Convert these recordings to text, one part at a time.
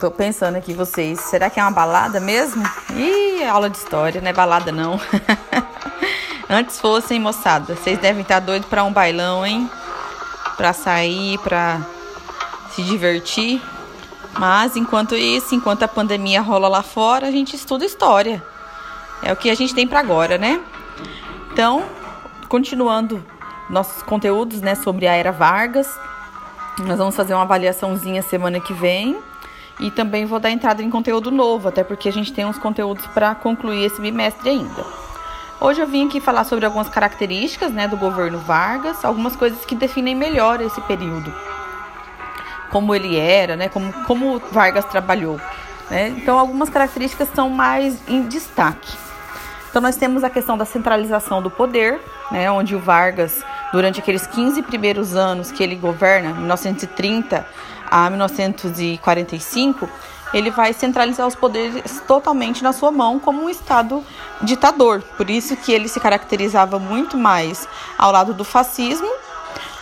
Tô pensando aqui vocês, será que é uma balada mesmo? Ih, aula de história, não é balada não. Antes fossem, moçada, vocês devem estar doidos para um bailão, hein? Para sair, para se divertir. Mas enquanto isso, enquanto a pandemia rola lá fora, a gente estuda história. É o que a gente tem para agora, né? Então, continuando nossos conteúdos, né, sobre a era Vargas. Nós vamos fazer uma avaliaçãozinha semana que vem e também vou dar entrada em conteúdo novo, até porque a gente tem uns conteúdos para concluir esse bimestre ainda. Hoje eu vim aqui falar sobre algumas características, né, do governo Vargas, algumas coisas que definem melhor esse período. Como ele era, né, como como Vargas trabalhou, né? Então algumas características são mais em destaque. Então nós temos a questão da centralização do poder, né, onde o Vargas durante aqueles 15 primeiros anos que ele governa, 1930 a 1945, ele vai centralizar os poderes totalmente na sua mão como um estado ditador. Por isso que ele se caracterizava muito mais ao lado do fascismo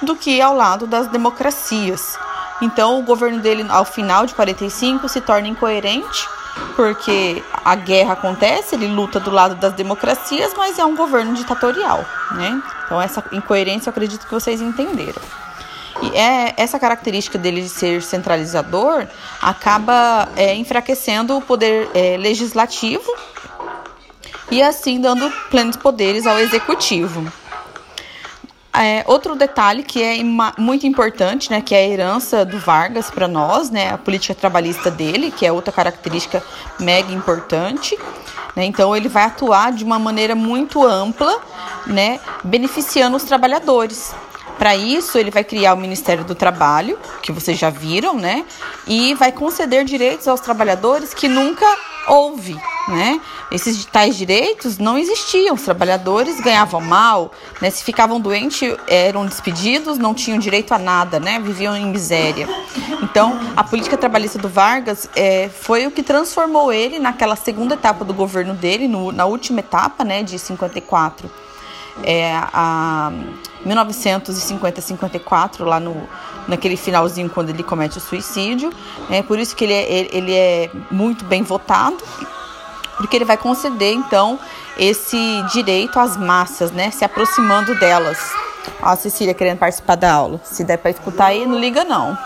do que ao lado das democracias. Então, o governo dele ao final de 45 se torna incoerente porque a guerra acontece, ele luta do lado das democracias, mas é um governo ditatorial, né? Então essa incoerência eu acredito que vocês entenderam. E é, essa característica dele de ser centralizador acaba é, enfraquecendo o poder é, legislativo e assim dando plenos poderes ao executivo. É, outro detalhe que é muito importante, né, que é a herança do Vargas para nós, né, a política trabalhista dele, que é outra característica mega importante. Né, então ele vai atuar de uma maneira muito ampla, né, beneficiando os trabalhadores. Para isso, ele vai criar o Ministério do Trabalho, que vocês já viram, né? E vai conceder direitos aos trabalhadores que nunca houve, né? Esses tais direitos não existiam. Os trabalhadores ganhavam mal, né? Se ficavam doentes, eram despedidos, não tinham direito a nada, né? Viviam em miséria. Então, a política trabalhista do Vargas é, foi o que transformou ele naquela segunda etapa do governo dele, no, na última etapa, né? De 54 é, a 1950-54, lá no, naquele finalzinho quando ele comete o suicídio. É por isso que ele é, ele é muito bem votado, porque ele vai conceder, então, esse direito às massas, né? Se aproximando delas. Ó, a Cecília querendo participar da aula. Se der para escutar aí, não liga não.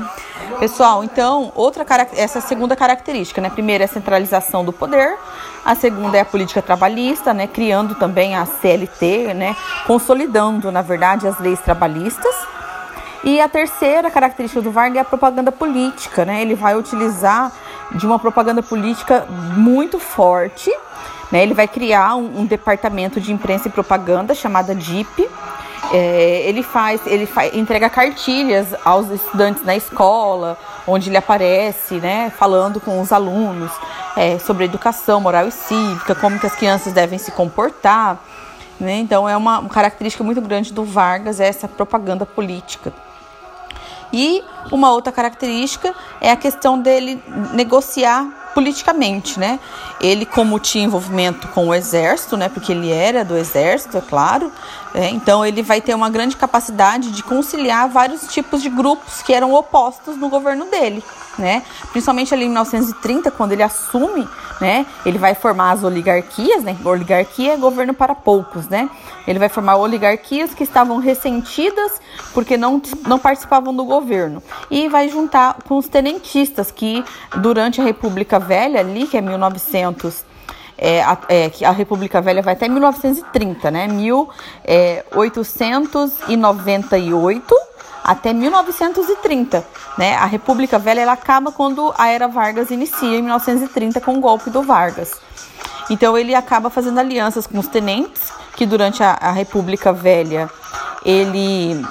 Pessoal, então, outra essa segunda característica, né? Primeiro é a centralização do poder, a segunda é a política trabalhista, né? Criando também a CLT, né? Consolidando, na verdade, as leis trabalhistas. E a terceira característica do Vargas é a propaganda política, né? Ele vai utilizar de uma propaganda política muito forte, né? Ele vai criar um, um departamento de imprensa e propaganda chamada DIP, é, ele faz, ele entrega cartilhas aos estudantes na escola, onde ele aparece, né, falando com os alunos é, sobre educação moral e cívica, como que as crianças devem se comportar. Né? Então é uma, uma característica muito grande do Vargas essa propaganda política. E uma outra característica é a questão dele negociar politicamente, né? Ele, como tinha envolvimento com o exército, né? Porque ele era do exército, é claro. É, então ele vai ter uma grande capacidade de conciliar vários tipos de grupos que eram opostos no governo dele, né? Principalmente ali em 1930, quando ele assume, né? Ele vai formar as oligarquias, né? Oligarquia é governo para poucos, né? Ele vai formar oligarquias que estavam ressentidas porque não, não participavam do governo e vai juntar com os tenentistas que durante a República Velha ali, que é 1900 é, a, é, a República Velha vai até 1930, né? 1898 é, até 1930, né? A República Velha ela acaba quando a era Vargas inicia em 1930 com o golpe do Vargas. Então ele acaba fazendo alianças com os tenentes, que durante a, a República Velha ele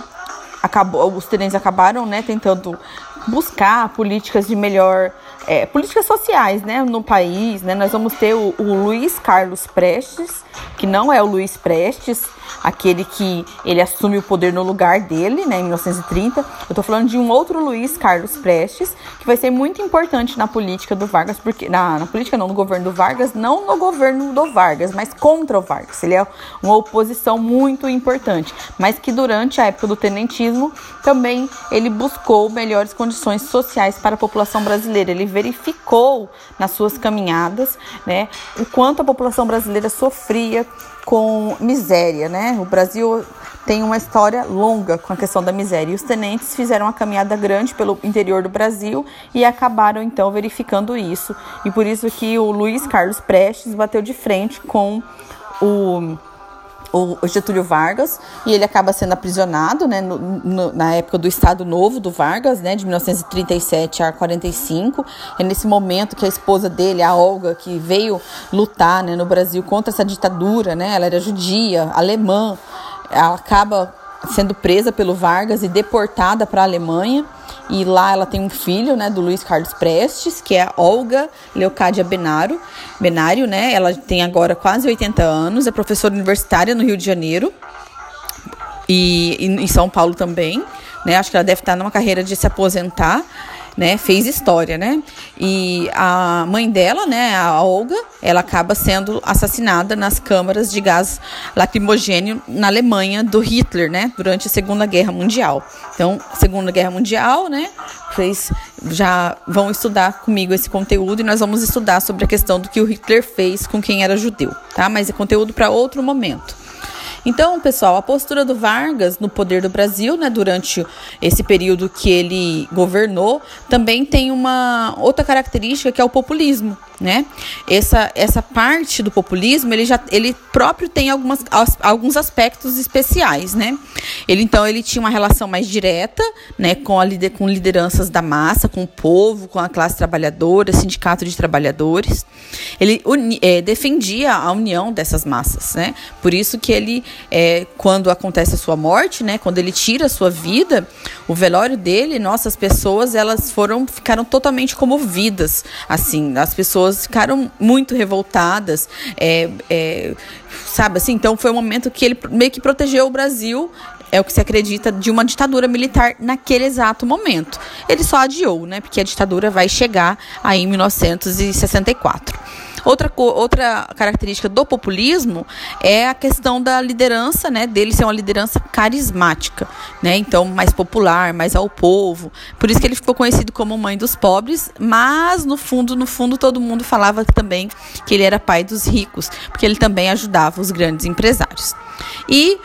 acabou, os tenentes acabaram, né, tentando buscar políticas de melhor é, políticas sociais né, no país. Né? Nós vamos ter o, o, Luiz Carlos Prestes, que não é o Luiz Prestes, aquele que ele assume o poder no lugar dele, né, em 1930. Eu estou falando de um outro Luiz Carlos Prestes, que vai ser muito importante na política do Vargas, porque na, na política não, no governo do Vargas, não no governo do Vargas, mas contra o Vargas. Ele é uma oposição muito importante, mas que durante a época do tenentismo também ele buscou melhores condições sociais para a população brasileira. Ele verificou nas suas caminhadas, né, o quanto a população brasileira sofria com miséria, né? O Brasil tem uma história longa com a questão da miséria. E os tenentes fizeram uma caminhada grande pelo interior do Brasil e acabaram então verificando isso. E por isso que o Luiz Carlos Prestes bateu de frente com o o Getúlio Vargas e ele acaba sendo aprisionado, né, no, no, na época do Estado Novo do Vargas, né, de 1937 a 45. É nesse momento que a esposa dele, a Olga, que veio lutar, né, no Brasil contra essa ditadura, né, ela era judia, alemã, ela acaba sendo presa pelo Vargas e deportada para a Alemanha. E lá ela tem um filho, né, do Luiz Carlos Prestes, que é Olga Leocádia Benaro, Benário, né? Ela tem agora quase 80 anos, é professora universitária no Rio de Janeiro e, e em São Paulo também, né? Acho que ela deve estar numa carreira de se aposentar né, fez história, né? E a mãe dela, né, a Olga, ela acaba sendo assassinada nas câmaras de gás lacrimogênio na Alemanha do Hitler, né, durante a Segunda Guerra Mundial. Então, Segunda Guerra Mundial, né, vocês já vão estudar comigo esse conteúdo e nós vamos estudar sobre a questão do que o Hitler fez com quem era judeu, tá? Mas é conteúdo para outro momento. Então, pessoal, a postura do Vargas no poder do Brasil, né, durante esse período que ele governou, também tem uma outra característica que é o populismo né? Essa, essa parte do populismo, ele já ele próprio tem algumas, alguns aspectos especiais, né? Ele então ele tinha uma relação mais direta, né, com a com lideranças da massa, com o povo, com a classe trabalhadora, sindicato de trabalhadores. Ele uni, é, defendia a união dessas massas, né? Por isso que ele, é, quando acontece a sua morte, né, quando ele tira a sua vida, o velório dele, nossas pessoas, elas foram ficaram totalmente comovidas, assim, as pessoas ficaram muito revoltadas, é, é, sabe assim? Então foi um momento que ele meio que protegeu o Brasil é o que se acredita de uma ditadura militar naquele exato momento. Ele só adiou, né? Porque a ditadura vai chegar aí em 1964. Outra, outra característica do populismo é a questão da liderança, né? Dele ser uma liderança carismática, né? Então, mais popular, mais ao povo. Por isso que ele ficou conhecido como mãe dos pobres, mas no fundo, no fundo, todo mundo falava também que ele era pai dos ricos, porque ele também ajudava os grandes empresários. E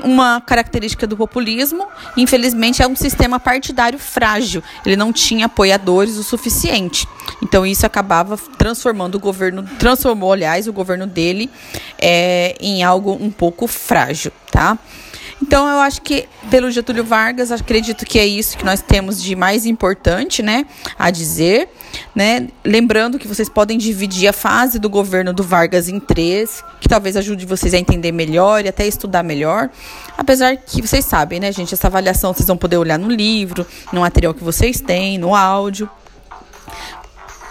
uma característica do populismo, infelizmente, é um sistema partidário frágil. Ele não tinha apoiadores o suficiente. Então isso acabava transformando o governo, transformou, aliás, o governo dele é, em algo um pouco frágil, tá? Então eu acho que pelo Getúlio Vargas, acredito que é isso que nós temos de mais importante, né, a dizer, né? Lembrando que vocês podem dividir a fase do governo do Vargas em três, que talvez ajude vocês a entender melhor e até estudar melhor. Apesar que vocês sabem, né, gente, essa avaliação vocês vão poder olhar no livro, no material que vocês têm, no áudio.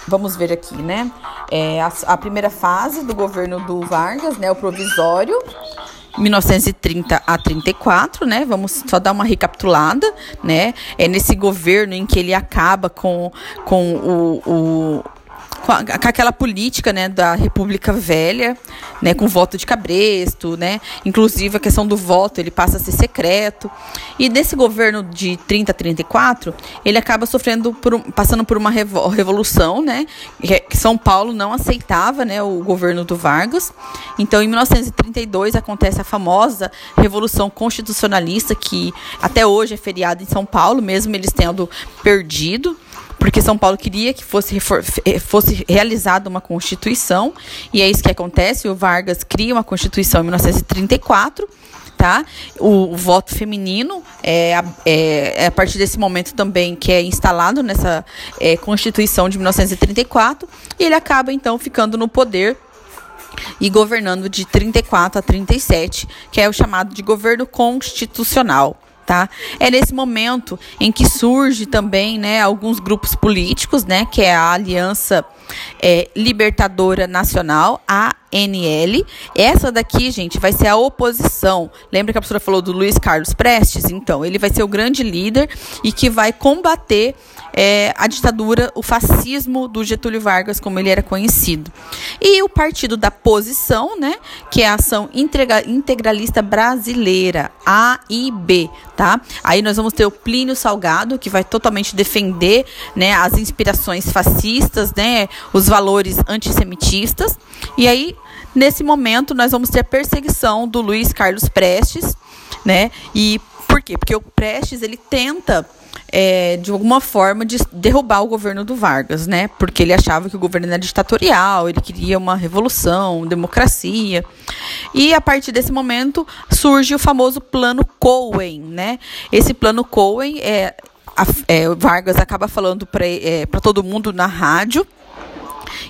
Vamos ver aqui, né? É, a, a primeira fase do governo do Vargas, né, o provisório, 1930 a 34, né? Vamos só dar uma recapitulada, né? É nesse governo em que ele acaba com, com o, o com, a, com, aquela política né, da República Velha, né, com voto de cabresto, né, inclusive a questão do voto ele passa a ser secreto. E nesse governo de 30 a 34, ele acaba sofrendo por, passando por uma revolução, né, que São Paulo não aceitava né, o governo do Vargas. Então, em 1932 acontece a famosa Revolução Constitucionalista, que até hoje é feriado em São Paulo, mesmo eles tendo perdido porque São Paulo queria que fosse, eh, fosse realizada uma Constituição, e é isso que acontece. O Vargas cria uma Constituição em 1934. Tá? O, o voto feminino é, é, é, a partir desse momento também que é instalado nessa é, Constituição de 1934 e ele acaba então ficando no poder e governando de 34 a 37, que é o chamado de governo constitucional Tá? É nesse momento em que surge também, né, alguns grupos políticos, né, que é a Aliança é, Libertadora Nacional, ANL. Essa daqui, gente, vai ser a oposição. Lembra que a professora falou do Luiz Carlos Prestes? Então, ele vai ser o grande líder e que vai combater é, a ditadura, o fascismo do Getúlio Vargas, como ele era conhecido. E o partido da posição, né, que é a Ação Integralista Brasileira, AIB, tá? Aí nós vamos ter o Plínio Salgado, que vai totalmente defender, né, as inspirações fascistas, né, os valores antissemitistas. E aí, nesse momento, nós vamos ter a perseguição do Luiz Carlos Prestes, né? E por quê? Porque o Prestes, ele tenta é, de alguma forma, de derrubar o governo do Vargas, né? Porque ele achava que o governo era ditatorial, ele queria uma revolução, democracia. E a partir desse momento surge o famoso Plano Cohen, né? Esse Plano Cohen é, a, é Vargas acaba falando para é, todo mundo na rádio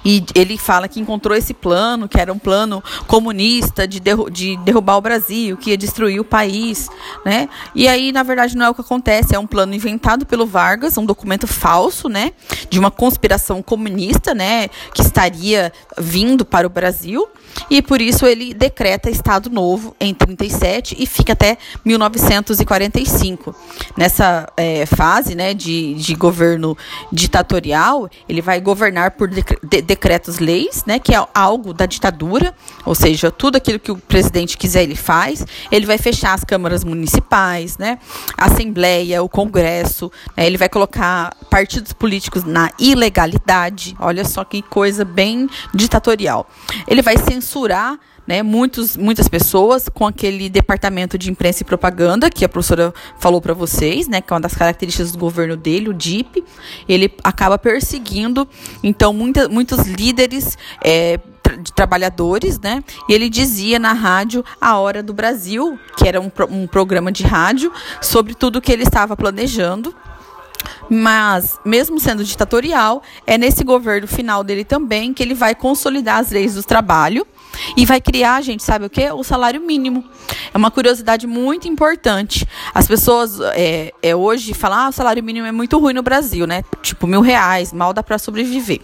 e ele fala que encontrou esse plano, que era um plano comunista de, derru de derrubar o Brasil, que ia destruir o país, né? E aí, na verdade, não é o que acontece, é um plano inventado pelo Vargas, um documento falso, né? De uma conspiração comunista, né? Que estaria vindo para o Brasil e por isso ele decreta Estado Novo em 37 e fica até 1945. Nessa é, fase né, de, de governo ditatorial, ele vai governar por de, decretos-leis, né, que é algo da ditadura, ou seja, tudo aquilo que o presidente quiser ele faz. Ele vai fechar as câmaras municipais, né, a Assembleia, o Congresso, né, ele vai colocar partidos políticos na ilegalidade. Olha só que coisa bem ditatorial. Ele vai censurar né, muitos, muitas pessoas com aquele departamento de imprensa e propaganda que a professora falou para vocês, né, que é uma das características do governo dele, o DIP. Ele acaba perseguindo, então, muita, muitos líderes é, de trabalhadores, né? E ele dizia na rádio A Hora do Brasil, que era um, um programa de rádio, sobre tudo que ele estava planejando mas, mesmo sendo ditatorial, é nesse governo final dele também que ele vai consolidar as leis do trabalho e vai criar, gente, sabe o que? O salário mínimo. É uma curiosidade muito importante. As pessoas é, é hoje falam, ah, o salário mínimo é muito ruim no Brasil, né? Tipo, mil reais, mal dá para sobreviver.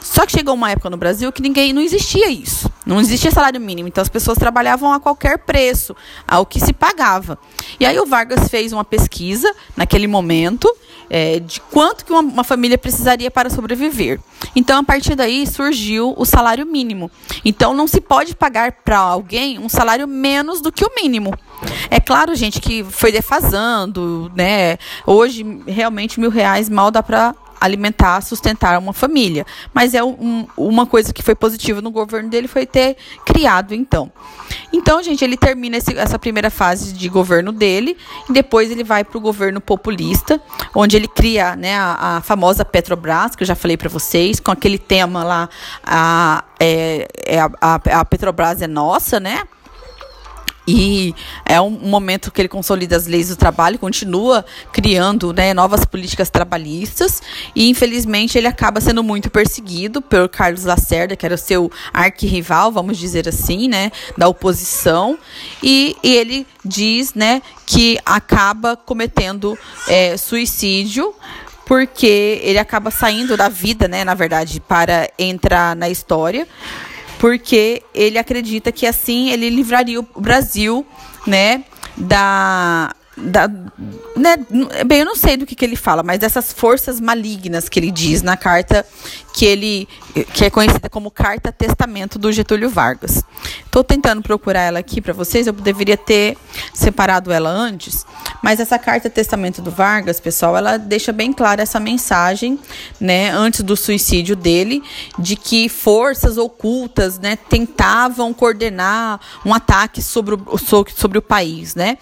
Só que chegou uma época no Brasil que ninguém não existia isso. Não existia salário mínimo. Então as pessoas trabalhavam a qualquer preço, ao que se pagava. E aí o Vargas fez uma pesquisa naquele momento é, de quanto que uma, uma família precisaria para sobreviver. Então, a partir daí surgiu o salário mínimo. Então, não se pode pagar para alguém um salário menos do que o mínimo. É claro, gente, que foi defasando, né? Hoje, realmente, mil reais mal dá para alimentar, sustentar uma família. Mas é um, uma coisa que foi positiva no governo dele foi ter criado então. Então, gente, ele termina esse, essa primeira fase de governo dele e depois ele vai para o governo populista, onde ele cria né, a, a famosa Petrobras, que eu já falei para vocês, com aquele tema lá, a, é, é a, a Petrobras é nossa, né? E é um momento que ele consolida as leis do trabalho, continua criando né, novas políticas trabalhistas e, infelizmente, ele acaba sendo muito perseguido pelo Carlos Lacerda, que era o seu arquirrival, vamos dizer assim, né, da oposição. E, e ele diz né, que acaba cometendo é, suicídio porque ele acaba saindo da vida, né, na verdade, para entrar na história porque ele acredita que assim ele livraria o Brasil, né, da da, né, bem, eu não sei do que, que ele fala, mas dessas forças malignas que ele diz na carta que ele que é conhecida como carta testamento do Getúlio Vargas. Estou tentando procurar ela aqui para vocês, eu deveria ter separado ela antes, mas essa carta testamento do Vargas, pessoal, ela deixa bem clara essa mensagem, né, antes do suicídio dele, de que forças ocultas, né, tentavam coordenar um ataque sobre o, sobre o país, né?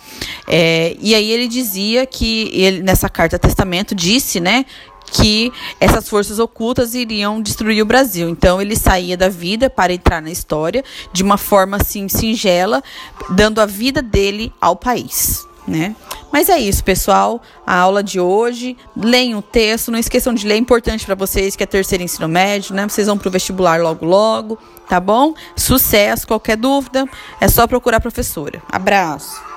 É, e aí ele dizia que ele nessa carta testamento disse, né, que essas forças ocultas iriam destruir o Brasil. Então ele saía da vida para entrar na história de uma forma assim singela, dando a vida dele ao país. Né? Mas é isso, pessoal. A aula de hoje. Leiam o texto. Não esqueçam de ler. É importante para vocês que é terceiro ensino médio, né? Vocês vão para o vestibular logo, logo. Tá bom? Sucesso. Qualquer dúvida, é só procurar a professora. Abraço.